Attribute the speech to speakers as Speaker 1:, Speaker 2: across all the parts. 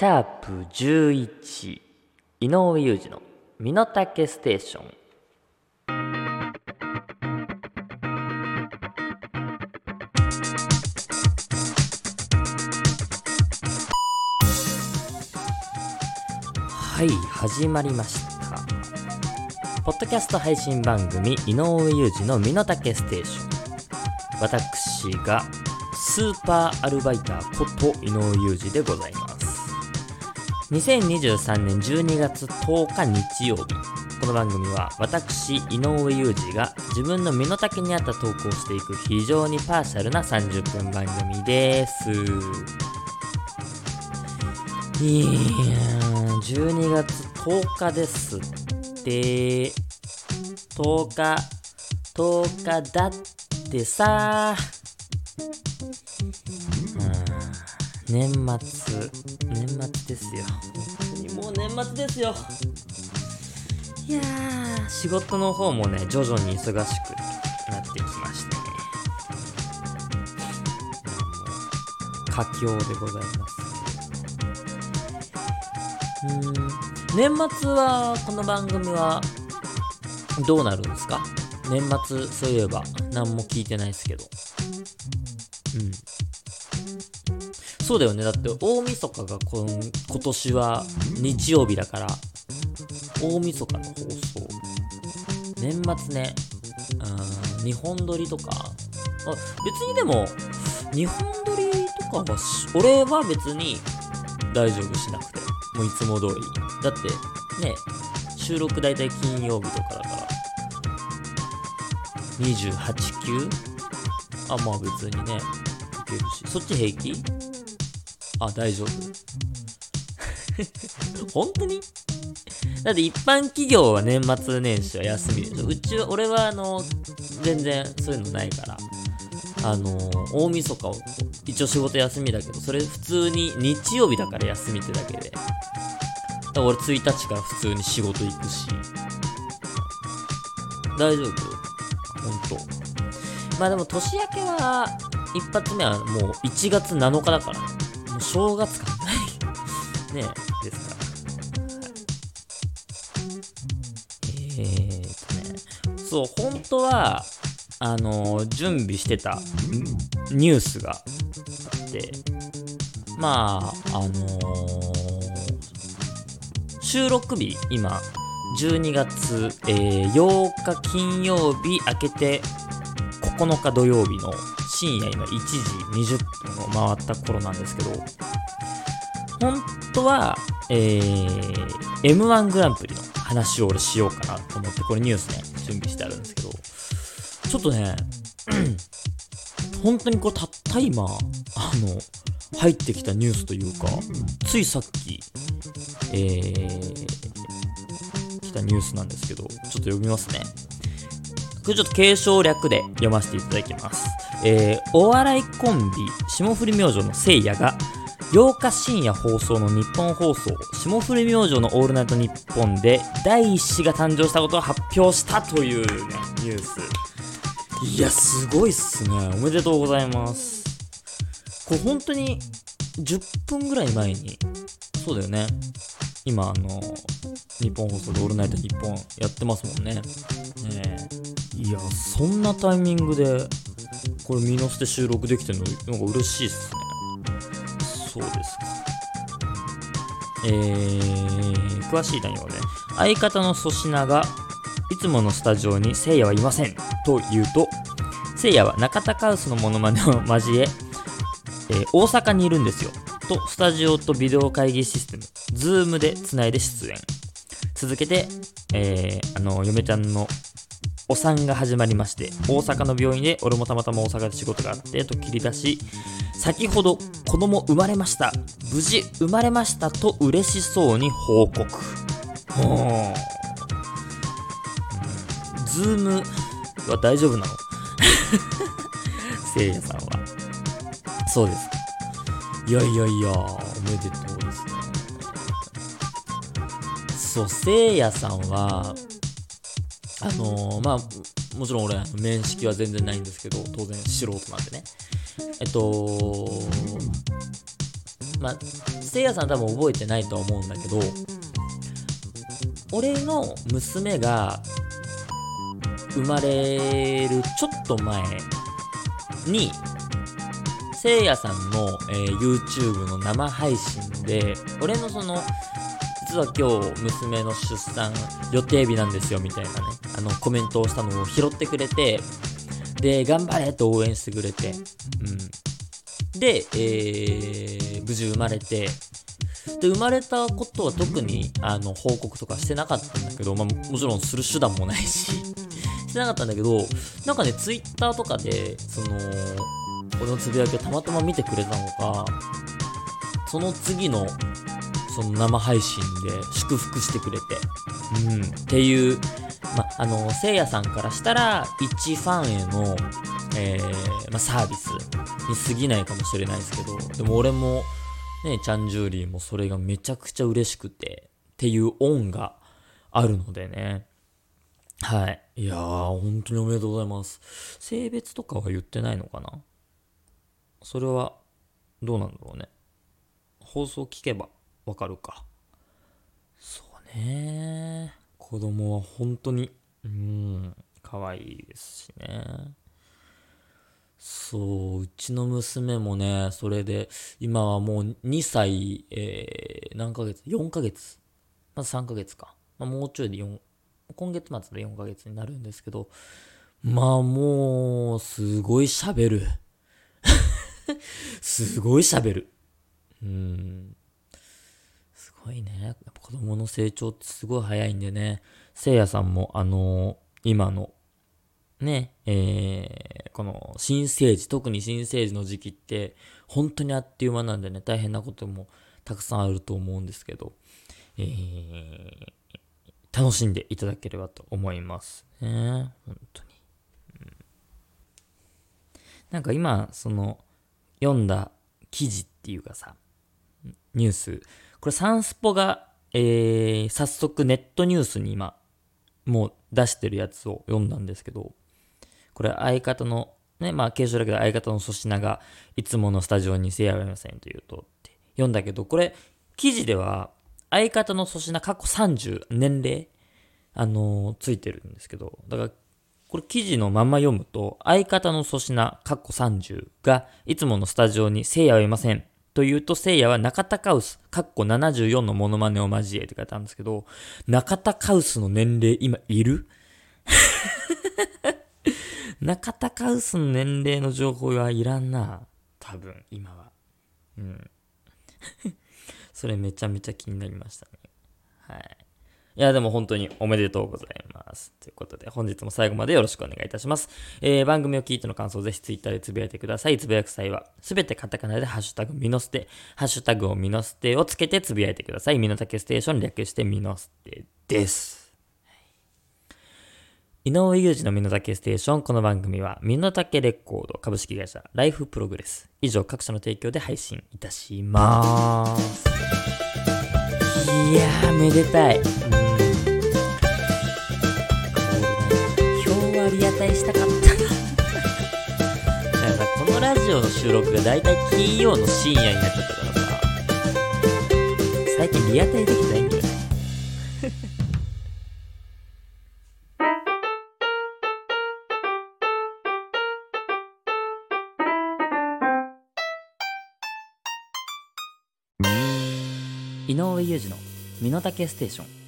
Speaker 1: シャープ11井上裕二の身の丈ステーション。はい始まりました。ポッドキャスト配信番組井上裕二の身の丈ステーション。私がスーパーアルバイターこと井上裕二でございます。2023年12月10日日曜日。この番組は私井上裕二が自分の身の丈に合った投稿をしていく非常にパーシャルな30分番組です。いや12月10日ですって。10日10日だってさ。うん。年末年末ですよ。もう年末ですよ。いやー。仕事の方もね徐々に忙しくなってきまして。ね佳境でございます。うーん。年末はこの番組はどうなるんですか？年末そういえば何も聞いてないですけど。うんそうだよね。だって大晦日がこん今年は日曜日だから大晦日の放送。年末ね。うん日本撮りとか。あ別にでも日本撮りとかは俺は別に大丈夫しなくて。もういつも通り。だってね収録大体金曜日とかだから。28級あまあ別にねいけるし。そっち平気？あ大丈夫。本当に？だって一般企業は年末年始は休みでしょ。うちは俺はあの全然そういうのないから。あの大晦日を一応仕事休みだけどそれ普通に日曜日だから休みってだけで。だから俺1日から普通に仕事行くし。大丈夫？本当。まあでも年明けは一発目はもう1月7日だから。ね正月感ない。ねえですから。えーとねそう本当はあのー準備してたニュースがあってまああのー収録日今12月、えー8日金曜日明けて9日土曜日の深夜今1時20分を回った頃なんですけど本当は、えー、M1 グランプリの話を俺しようかなと思ってこれニュースね準備してあるんですけどちょっとね本当にこれたった今あの入ってきたニュースというかついさっきえー、来たニュースなんですけどちょっと読みますねこれちょっと継承略で読ませていただきます。えー、お笑いコンビ、霜降り明星のせいやが、8日深夜放送の日本放送、霜降り明星のオールナイトニッポンで、第一子が誕生したことを発表したというね、ニュース。いや、すごいっすね。おめでとうございます。これ本当に、10分ぐらい前に、そうだよね。今、あの、日本放送でオールナイトニッポンやってますもんね。ねえいや、そんなタイミングで、これ見乗せて収録できてるの、なんか嬉しいっすね。そうですか。えー、詳しい内容はね、相方の粗品が、いつものスタジオにせいやはいませんと言うと、せいやは中田カウスのモノマネを交え、えー大阪にいるんですよ。と、スタジオとビデオ会議システム、ズームでつないで出演。続けて、えー、あの、嫁ちゃんのお産が始まりまして、大阪の病院で、俺もたまたま大阪で仕事があって、と切り出し、先ほど子供生まれました。無事生まれましたと嬉しそうに報告。ほーうんズームは大丈夫なの？せいやさんは。そうですか。いやいやいや、おめでとうですね。そう、せいやさんは、あのーまあ、もちろん俺、面識は全然ないんですけど、当然素人なんでね。えっと、まあ、せいやさん多分覚えてないとは思うんだけど、俺の娘が生まれるちょっと前に、せいやさんの、えー YouTube の生配信で、俺のその、実は今日娘の出産予定日なんですよみたいなね、あのコメントをしたのを拾ってくれて、で、頑張れと応援してくれて、うん。で、えー、無事生まれて、で、生まれたことは特に、あの、報告とかしてなかったんだけど、まあ、もちろんする手段もないし、してなかったんだけど、なんかね、ツイッターとかで、その、俺のつぶやきをたまたま見てくれたのか、その次の、その生配信で祝福してくれて、うん、っていう、ま、あの、せいやさんからしたら、一ファンへの、えー、ま、サービスに過ぎないかもしれないですけど、でも俺も、ね、チャンジューリーもそれがめちゃくちゃ嬉しくて、っていう恩があるのでね。はい。いやー、本当におめでとうございます。性別とかは言ってないのかな？それは、どうなんだろうね。放送聞けばわかるか。そうね。子供は本当に、うん、可愛いですしね。そう、うちの娘もね、それで、今はもう2歳、えー、何ヶ月 ?4 ヶ月。まず3ヶ月か。まあ、もうちょいで4、今月末で4ヶ月になるんですけど、まあもう、すごい喋る。すごい喋る。うん。すごいね。やっぱ子供の成長ってすごい早いんでね。せいやさんも、あのー今の、ね、えー、この新生児、特に新生児の時期って、本当にあっという間なんでね、大変なこともたくさんあると思うんですけど、えー、楽しんでいただければと思いますね。本当に。うんなんか今、その、読んだ記事っていうかさ、ニュース、これサンスポが、えー、早速ネットニュースに今、もう出してるやつを読んだんですけど、これ相方の、ね、まあ継承だけど相方の粗品がいつものスタジオにせやがいませんと言うとって読んだけど、これ記事では相方の粗品過去30年齢、あのーついてるんですけど、だからこれ記事のまま読むと、相方の粗品、カッコ30が、いつものスタジオに聖夜はいません。というと、聖夜は中田カウス、カッコ74のモノマネを交えって書いてあるんですけど、中田カウスの年齢今いる？中田カウスの年齢の情報はいらんな。多分、今は。うん。それめちゃめちゃ気になりましたね。はい。いや、でも本当におめでとうございます。ということで、本日も最後までよろしくお願いいたします。えー、番組を聞いての感想をぜひツイッターでつぶやいてください。つぶやく際は、すべてカタカナでハッシュタグミノステ、ハッシュタグをミノステをつけてつぶやいてください。ミノタケステーション略してミノステです。井上裕二の身の丈ステーション。この番組は、身の丈レコード株式会社ライフプログレス。以上、各社の提供で配信いたします。いやー、めでたい。うん。今日はリアタイしたかったな。なんかさ、このラジオの収録がだいたい金曜の深夜になっちゃったからさ、最近リアタイできてないんだよね。井上裕二の身の丈ステーション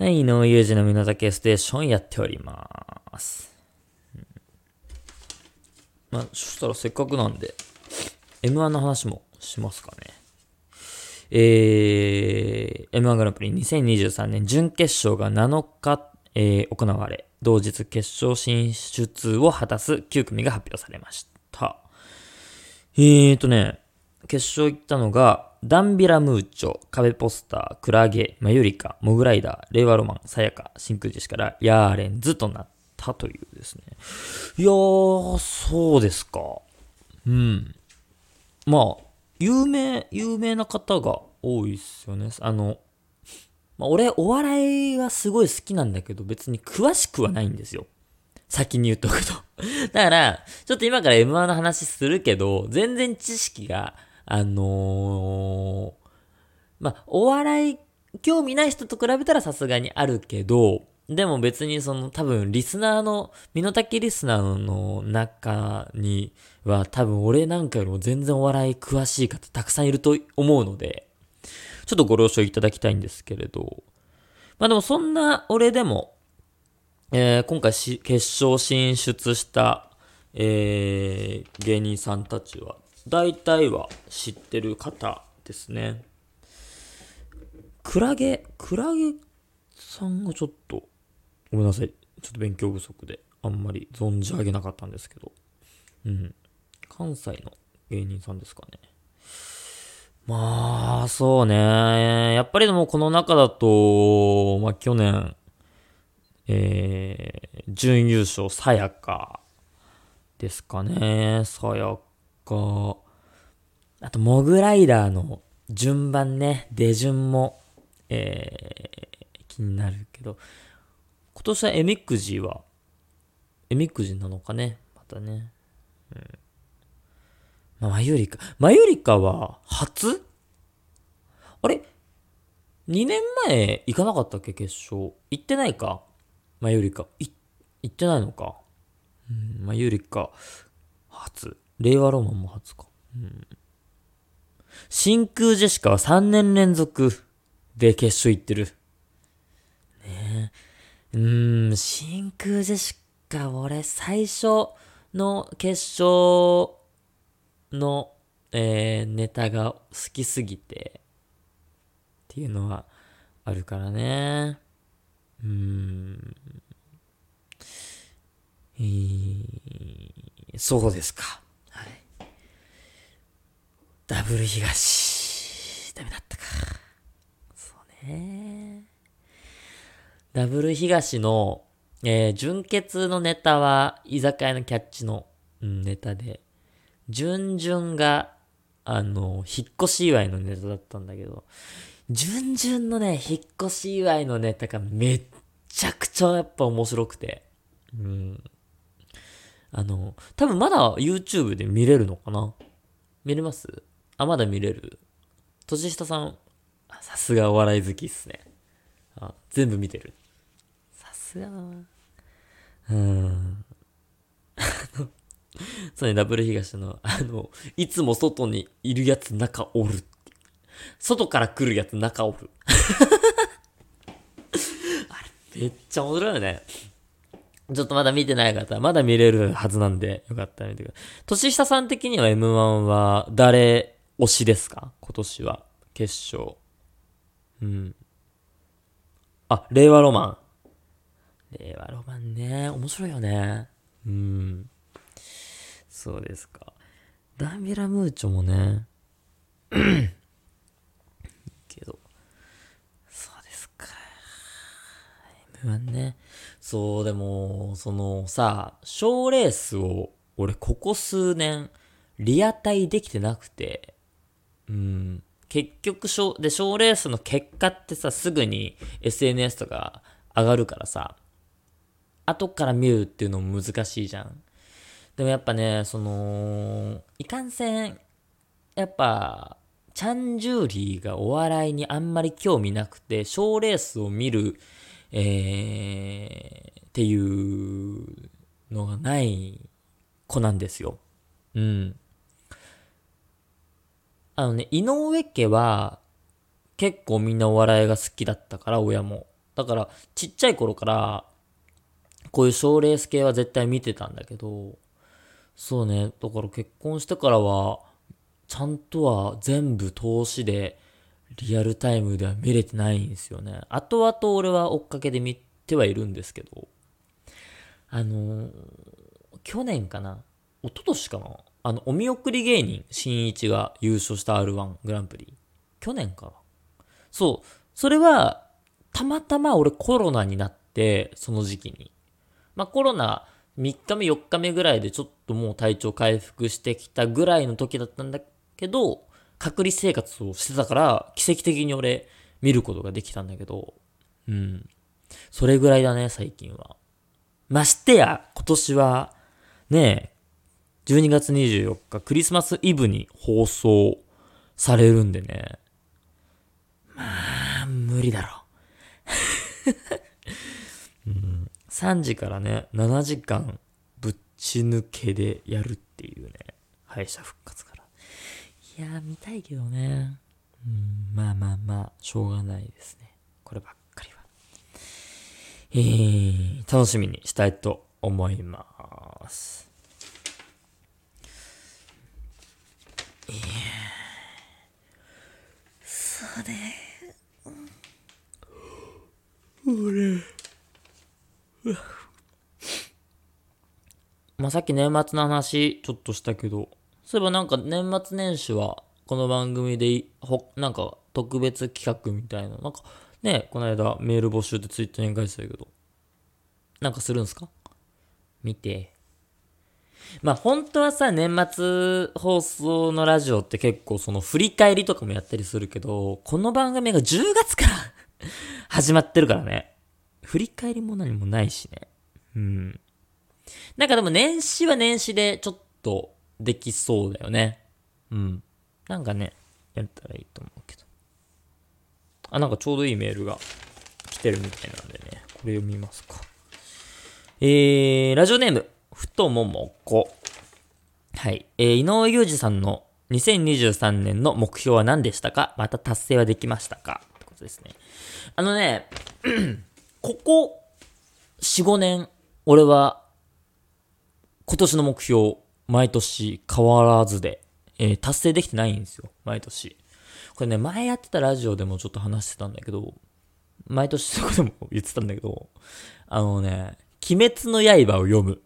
Speaker 1: はい、井上裕二の身の丈ステーションやっております。まあ、そしたらせっかくなんで、M1 の話もしますかね。えー、M1 グランプリ2023年準決勝が7日、えー行われ、同日決勝進出を果たす9組が発表されました。えーとね、決勝行ったのが、ダンビラムーチョ、壁ポスター、クラゲ、マユリカ、モグライダー、令和ロマン、さやか、真空ジェシカら、ヤーレンズとなったというですね。いやー、そうですか。うん。まあ、有名、有名な方が多いっすよね。あの、まあ、俺、お笑いがすごい好きなんだけど、別に詳しくはないんですよ。先に言っとくと。だから、ちょっと今から M1 の話するけど、全然知識が、あのーまあ、お笑い興味ない人と比べたらさすがにあるけど、でも別にその多分リスナーの、身の丈リスナーの中には多分俺なんかよりも全然お笑い詳しい方たくさんいると思うので、ちょっとご了承いただきたいんですけれど、まあでもそんな俺でも、えー今回し決勝進出した、えー芸人さんたちは、大体は知ってる方ですね。クラゲ、クラゲさんがちょっと、ごめんなさい。ちょっと勉強不足で、あんまり存じ上げなかったんですけど。うん。関西の芸人さんですかね。まあ、そうね。やっぱりでもこの中だと、まあ去年、えー、準優勝、さやかですかね。さやか。あと、モグライダーの順番ね、出順も、えー、気になるけど、今年はえみくじは、えみくじなのかね、またね。うん。まあ、マユリカ。マユリカは、初？あれ ?2 年前行かなかったっけ決勝？行ってないか？マユリカ。い、行ってないのか？うん、マユリカ、初。令和ロマンも初か。うん。真空ジェシカは3年連続で決勝行ってる。ねえ。うーん、真空ジェシカ、俺最初の決勝の、えーネタが好きすぎて、っていうのはあるからね。うーん。えーそうですか。ダブル東、ダメだったか。そうね。ダブル東の、えー純潔のネタは、居酒屋のキャッチの、うんネタで、準々が、あの、引っ越し祝いのネタだったんだけど、準々のね、引っ越し祝いのネタがめっちゃくちゃやっぱ面白くて、うん。あの、多分まだ YouTube で見れるのかな見れます？あ、まだ見れる。年下さん、あさすがお笑い好きっすね。あ、全部見てる。さすがだな。うん。あ のそうね、ダブル東の、あの、いつも外にいるやつ中おる。外から来るやつ中おる。あれ、めっちゃ面白いよね。ちょっとまだ見てない方は、まだ見れるはずなんで、よかったら見てください。年下さん的には M1 は誰推しですか？今年は。決勝。うん。あ、令和ロマン。令和ロマンね、面白いよね。うん。そうですか。ダンビラムーチョもね。けど。そうですか。M1 ね。そう、でも、そのさ、賞レースを、俺ここ数年、リアタイできてなくて、うん。結局、賞、で、賞レースの結果ってさ、すぐに SNS とか上がるからさ、後から見るっていうのも難しいじゃん。でもやっぱね、その、いかんせん、やっぱ、チャンジューリーがお笑いにあんまり興味なくて、賞レースを見る、えー、っていうのがない子なんですよ。うん。あのね、井上家は結構みんなお笑いが好きだったから、親も。だから、ちっちゃい頃から、こういう賞レース系は絶対見てたんだけど、そうね、だから結婚してからは、ちゃんとは全部投資で、リアルタイムでは見れてないんですよね。後々俺は追っかけで見てはいるんですけど、あのー去年かな一昨年かなあの、お見送り芸人、新一が優勝した R1 グランプリ。去年かそう。それは、たまたま俺コロナになって、その時期に。まあコロナ3日目4日目ぐらいでちょっともう体調回復してきたぐらいの時だったんだけど、隔離生活をしてたから、奇跡的に俺見ることができたんだけど、うん。それぐらいだね、最近は。ましてや、今年は、ねえ、12月24日、クリスマスイブに放送されるんでね。まあ、無理だろ う。3時からね、7時間ぶっち抜けでやるっていうね、敗者復活から。いや、見たいけどね。うん、まあまあまあ、しょうがないですね。こればっかりは。えー、楽しみにしたいと思います。いやそうね。俺。まあ、さっき年末の話ちょっとしたけど、そういえばなんか年末年始はこの番組でほ、なんか特別企画みたいな、なんかね、この間メール募集でツイッターに書いてたけど、なんかするんすか？見て。まあ本当はさ、年末放送のラジオって結構その振り返りとかもやったりするけど、この番組が10月から 始まってるからね。振り返りも何もないしね。うん。なんかでも年始は年始でちょっとできそうだよね。うん。なんかね、やったらいいと思うけど。あ、なんかちょうどいいメールが来てるみたいなんでね、これ読みますか。えー、ラジオネーム、ふとももこ。はい。えー、井上裕二さんの2023年の目標は何でしたか？また達成はできましたか？ってことですね。あのね、ここ4、5年、俺は今年の目標、毎年変わらずで、えー、達成できてないんですよ。毎年。これね、前やってたラジオでもちょっと話してたんだけど、毎年そこでも言ってたんだけど、あのね、鬼滅の刃を読む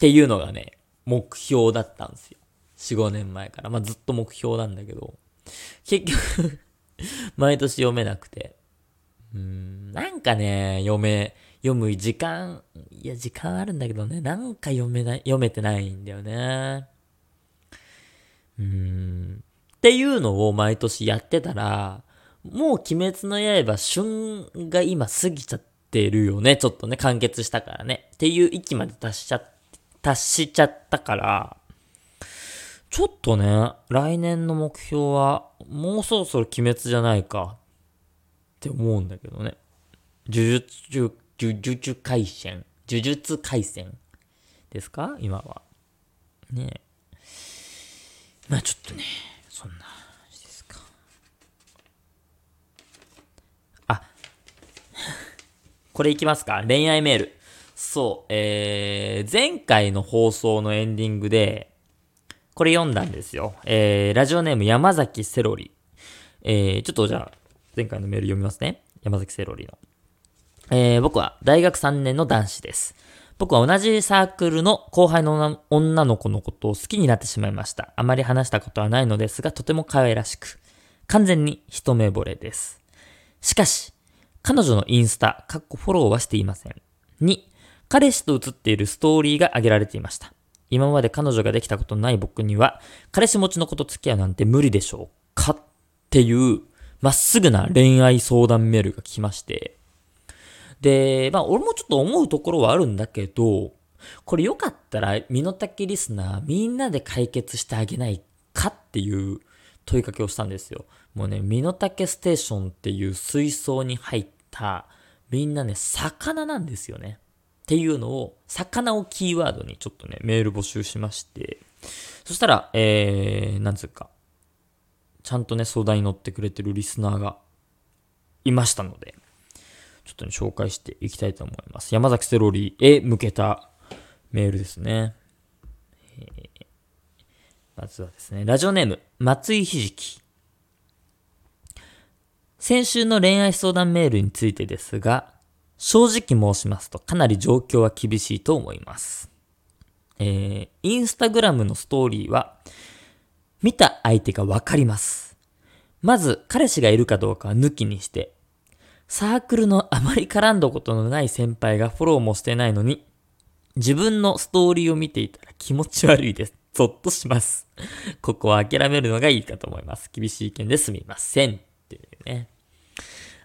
Speaker 1: っていうのがね、目標だったんですよ。4、5年前から。まあ、ずっと目標なんだけど、結局 毎年読めなくて。うん、なんかね、読め、読む時間、いや、時間あるんだけどね、なんか読めない、読めてないんだよね。うん。っていうのを毎年やってたら、もう鬼滅の刃旬が今過ぎちゃってるよね。ちょっとね、完結したからね。っていう域まで達しちゃっ、達しちゃったから、ちょっとね、来年の目標は、もうそろそろ鬼滅じゃないか、って思うんだけどね。呪術呪術回戦呪術回戦ですか？今は。ねまあちょっとね、そんな感じですか。あ、これいきますか？恋愛メール。そう、えー、前回の放送のエンディングで、これ読んだんですよ。えー、ラジオネーム山崎セロリ。えー、ちょっとじゃあ、前回のメール読みますね。山崎セロリの。えー、僕は大学3年の男子です。僕は同じサークルの後輩の女の子のことを好きになってしまいました。あまり話したことはないのですが、とても可愛らしく、完全に一目惚れです。しかし、彼女のインスタ、かっこフォローはしていません。2、彼氏と写っているストーリーが挙げられていました。今まで彼女ができたことない僕には、彼氏持ちのこと付き合うなんて無理でしょうかっていう、まっすぐな恋愛相談メールが来まして、で、まあ、俺もちょっと思うところはあるんだけど、これよかったら、身の丈リスナー、みんなで解決してあげないかっていう問いかけをしたんですよ。もうね、身の丈ステーションっていう水槽に入った、みんなね、魚なんですよね。っていうのを、魚をキーワードにちょっとね、メール募集しまして、そしたら、えー、なんつうか、ちゃんとね、相談に乗ってくれてるリスナーがいましたので、ちょっとね、紹介していきたいと思います。山崎セロリへ向けたメールですね。え、まずはですね、ラジオネーム、松井ひじき。先週の恋愛相談メールについてですが、正直申しますとかなり状況は厳しいと思います。えー、インスタグラムのストーリーは、見た相手がわかります。まず、彼氏がいるかどうかは抜きにして、サークルのあまり絡んだことのない先輩がフォローもしてないのに、自分のストーリーを見ていたら気持ち悪いです。ゾッとします。ここは諦めるのがいいかと思います。厳しい意見ですみません。っていうね。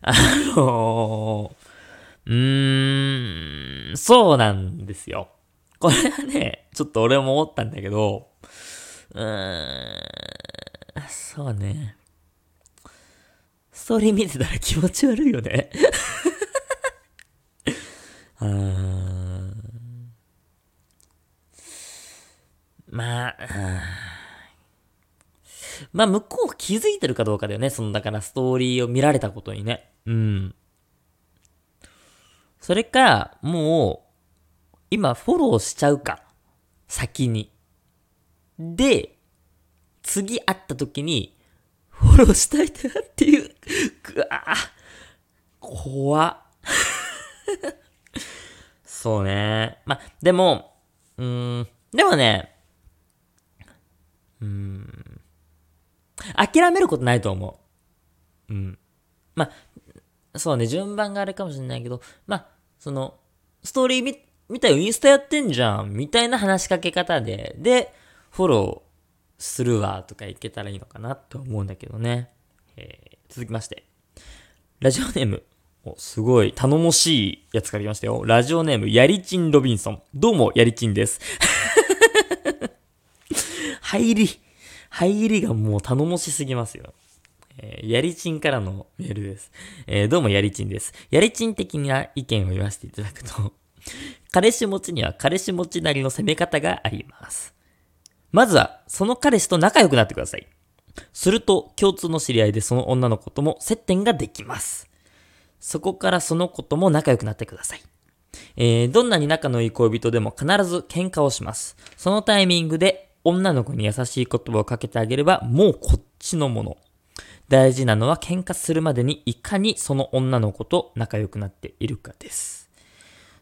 Speaker 1: あのー、うーん、そうなんですよ。これはね、ちょっと俺も思ったんだけど、うーん、そうね。ストーリー見てたら気持ち悪いよね。うーん。まあ、まあ、向こう気づいてるかどうかだよね。その、だからストーリーを見られたことにね。うん。それか、もう、今フォローしちゃうか。先に。で、次会った時に、フォローしたいなっていう、ぐわぁ怖っ。そうね。ま、でも、うーん、でもね、うーん、諦めることないと思う。うん。まそうね、順番があるかもしれないけど、まその、ストーリー見、見たよ、インスタやってんじゃん、みたいな話しかけ方で、で、フォローするわ、とかいけたらいいのかなと思うんだけどね。えー、続きまして。ラジオネーム。お、すごい、頼もしいやつから来ましたよ。ラジオネーム、やりちんロビンソン。どうも、やりちんです。入り、入りがもう頼もしすぎますよ。えー、やりちんからのメールです。えー、どうもやりちんです。やりちん的な意見を言わせていただくと、彼氏持ちには彼氏持ちなりの攻め方があります。まずは、その彼氏と仲良くなってください。すると、共通の知り合いでその女の子とも接点ができます。そこからその子とも仲良くなってください。えー、どんなに仲のいい恋人でも必ず喧嘩をします。そのタイミングで女の子に優しい言葉をかけてあげれば、もうこっちのもの。大事なのは喧嘩するまでにいかにその女の子と仲良くなっているかです。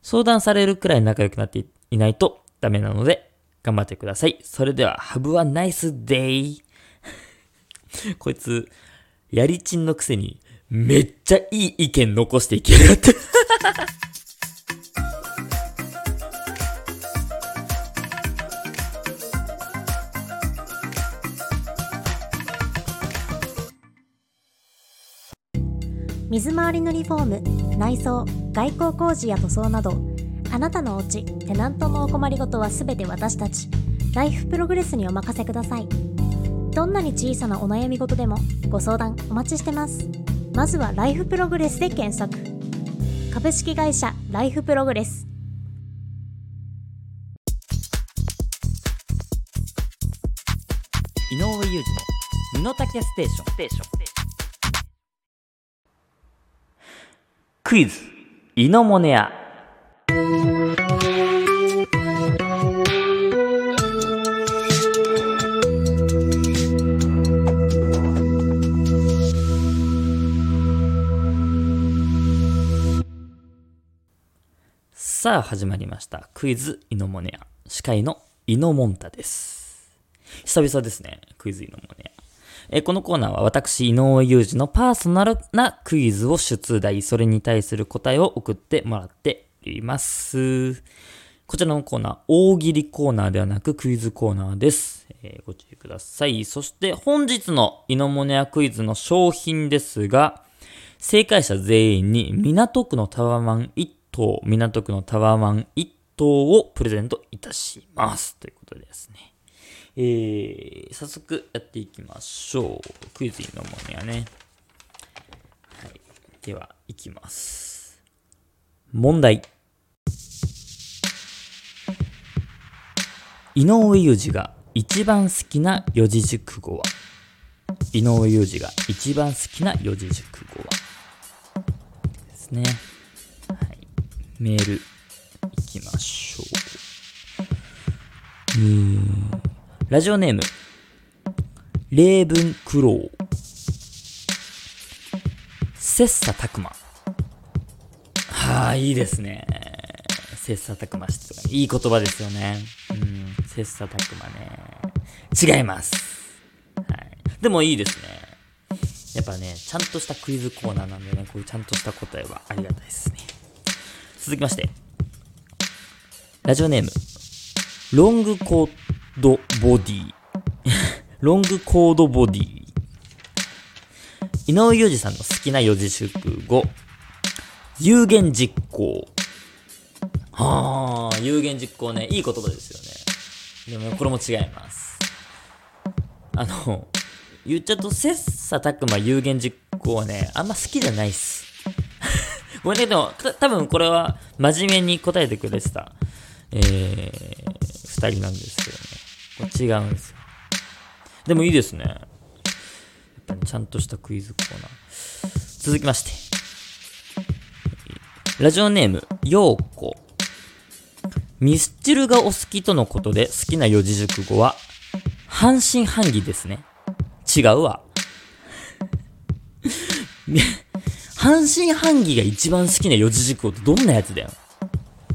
Speaker 1: 相談されるくらい仲良くなっていないとダメなので、頑張ってください。それでは、ハブはナイスデイ こいつ、やりちんのくせに、めっちゃいい意見残していきやがって
Speaker 2: 水回りのリフォーム内装外交工事や塗装などあなたのお家テナントのお困りごとはすべて私たちライフプログレスにお任せください。どんなに小さなお悩み事でもご相談お待ちしてます。まずはライフプログレスで検索。株式会社ライフプログレス。
Speaker 1: 井上裕二の身の丈ステーション。クイズ、イノモネア。さあ始まりました。クイズイノモネア。司会のイノモンタです。久々ですね。クイズイノモネア。えこのコーナーは私、井上裕二のパーソナルなクイズを出題、それに対する答えを送ってもらっています。こちらのコーナー、大喜利コーナーではなくクイズコーナーです。えー、ご注意ください。そして本日のイノモネアクイズの商品ですが、正解者全員に港区のタワマン1棟、港区のタワマン1棟をプレゼントいたします。ということですね。えー、早速やっていきましょう。クイズのものやね。はい。では、いきます。問題。井上裕二が一番好きな四字熟語は？井上裕二が一番好きな四字熟語は？ですね。はい。メール、いきましょう。うーん。ラジオネーム、レーブンクロウ。切磋琢磨。はあ、いいですね。切磋琢磨していい言葉ですよね。うん、切磋琢磨ね。違います。はい。でもいいですね。やっぱね、ちゃんとしたクイズコーナーなんでね、こういうちゃんとした答えはありがたいですね。続きまして、ラジオネーム、ロングコードボディ。ロングコードボディ。井上裕二さんの好きな四字熟語。有言実行。はあ、有言実行ね。いい言葉ですよね。でも、これも違います。あの、言っちゃうと、切磋琢磨有言実行はね、あんま好きじゃないっす。ごめんね、でも、た多分これは真面目に答えてくれてた、えー、二人なんですけど。違うんですよ。でもいいですね。やっぱりちゃんとしたクイズコーナー。続きまして。ラジオネーム、ようこ。ミスチルがお好きとのことで好きな四字熟語は、半信半疑ですね。違うわ。半信半疑が一番好きな四字熟語ってどんなやつだよ。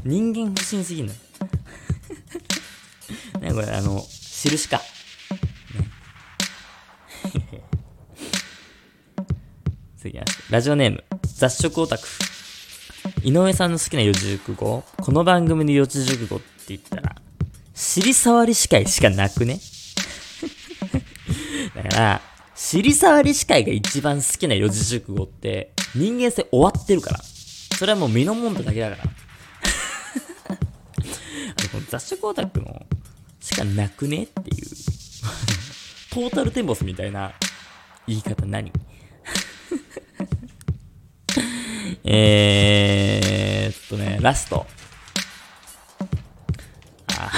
Speaker 1: 人間不信すぎんの。ね、これ、あの、印か。ね、次は、ラジオネーム、雑食オタク。井上さんの好きな四字熟語この番組の四字熟語って言ったら、尻触り司会しかなくね？だから、尻触り司会が一番好きな四字熟語って、人間性終わってるから。それはもう身のもんだだけだから。あのこの雑食オタクのしかなくね？っていう。トータルテンボスみたいな言い方何？えーっとね、ラスト。あ、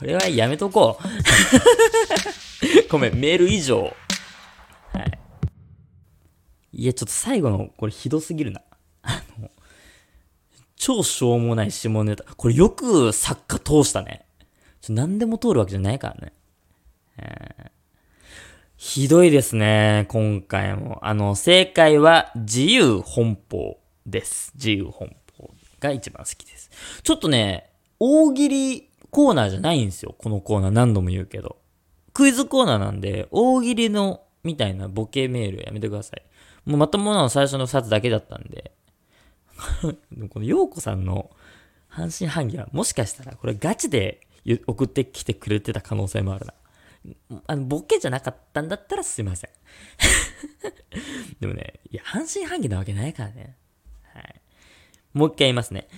Speaker 1: これはやめとこう。ごめん、メール以上。はい。いや、ちょっと最後の、これひどすぎるな。あの、超しょうもない下ネタ。これよく作家通したね。何でも通るわけじゃないからね。えーひどいですね、今回も。あの、正解は自由奔放です。自由奔放が一番好きです。ちょっとね、大喜利コーナーじゃないんですよ。このコーナー何度も言うけど。クイズコーナーなんで、大喜利のみたいなボケメールやめてください。もうまともなの最初の2つだけだったんで。この陽子さんの半信半疑はもしかしたらこれガチで送ってきてくれてた可能性もあるな。あの、ボケじゃなかったんだったらすいません。でもね、いや、半信半疑なわけないからね。はい。もう一回言いますね。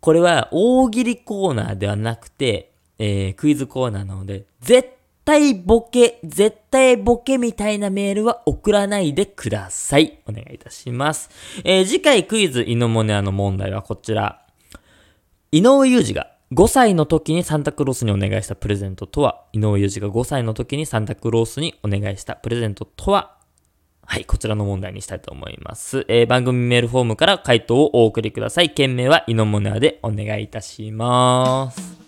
Speaker 1: これは大喜利コーナーではなくて、えー、クイズコーナーなので、絶対ボケ、絶対ボケみたいなメールは送らないでください。お願いいたします。えー、次回クイズイノモネアの問題はこちら。井上裕二が5歳の時にサンタクロースにお願いしたプレゼントとは井上裕二が5歳の時にサンタクロースにお願いしたプレゼントとははい、こちらの問題にしたいと思います。えー、番組メールフォームから回答をお送りください。件名はイノモネアでお願いいたします。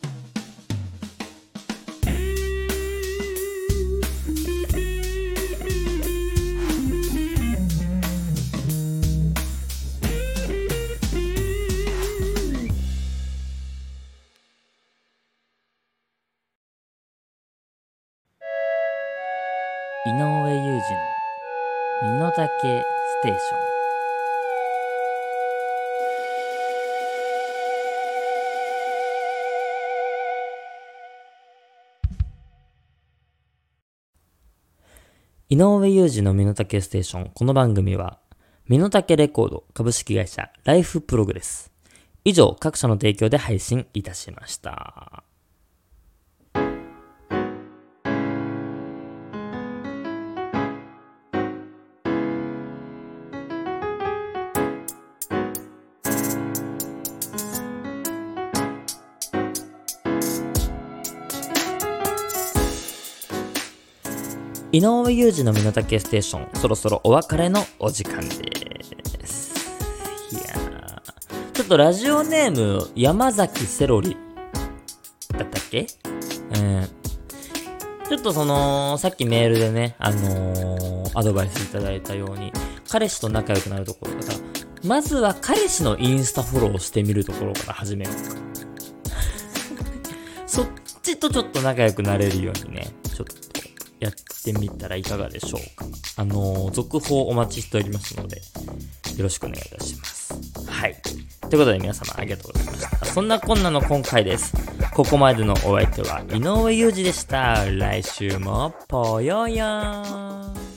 Speaker 1: 井上裕二の身の丈ステーション。この番組は身の丈レコード株式会社ライフプログレス以上各社の提供で配信いたしました。井上裕二の身の丈ステーションそろそろお別れのお時間です。いやー。ちょっとラジオネーム山崎セロリだったっけ？うん。ちょっとそのさっきメールでねあのーアドバイスいただいたように彼氏と仲良くなるところからまずは彼氏のインスタフォローしてみるところから始めよう。そっちとちょっと仲良くなれるようにね。やってみたらいかがでしょうか。あの続報お待ちしておりますので、よろしくお願いいたします。はい。ということで皆様ありがとうございました。そんなこんなの今回です。ここまでのお相手は井上裕二でした。来週もぽよよーん。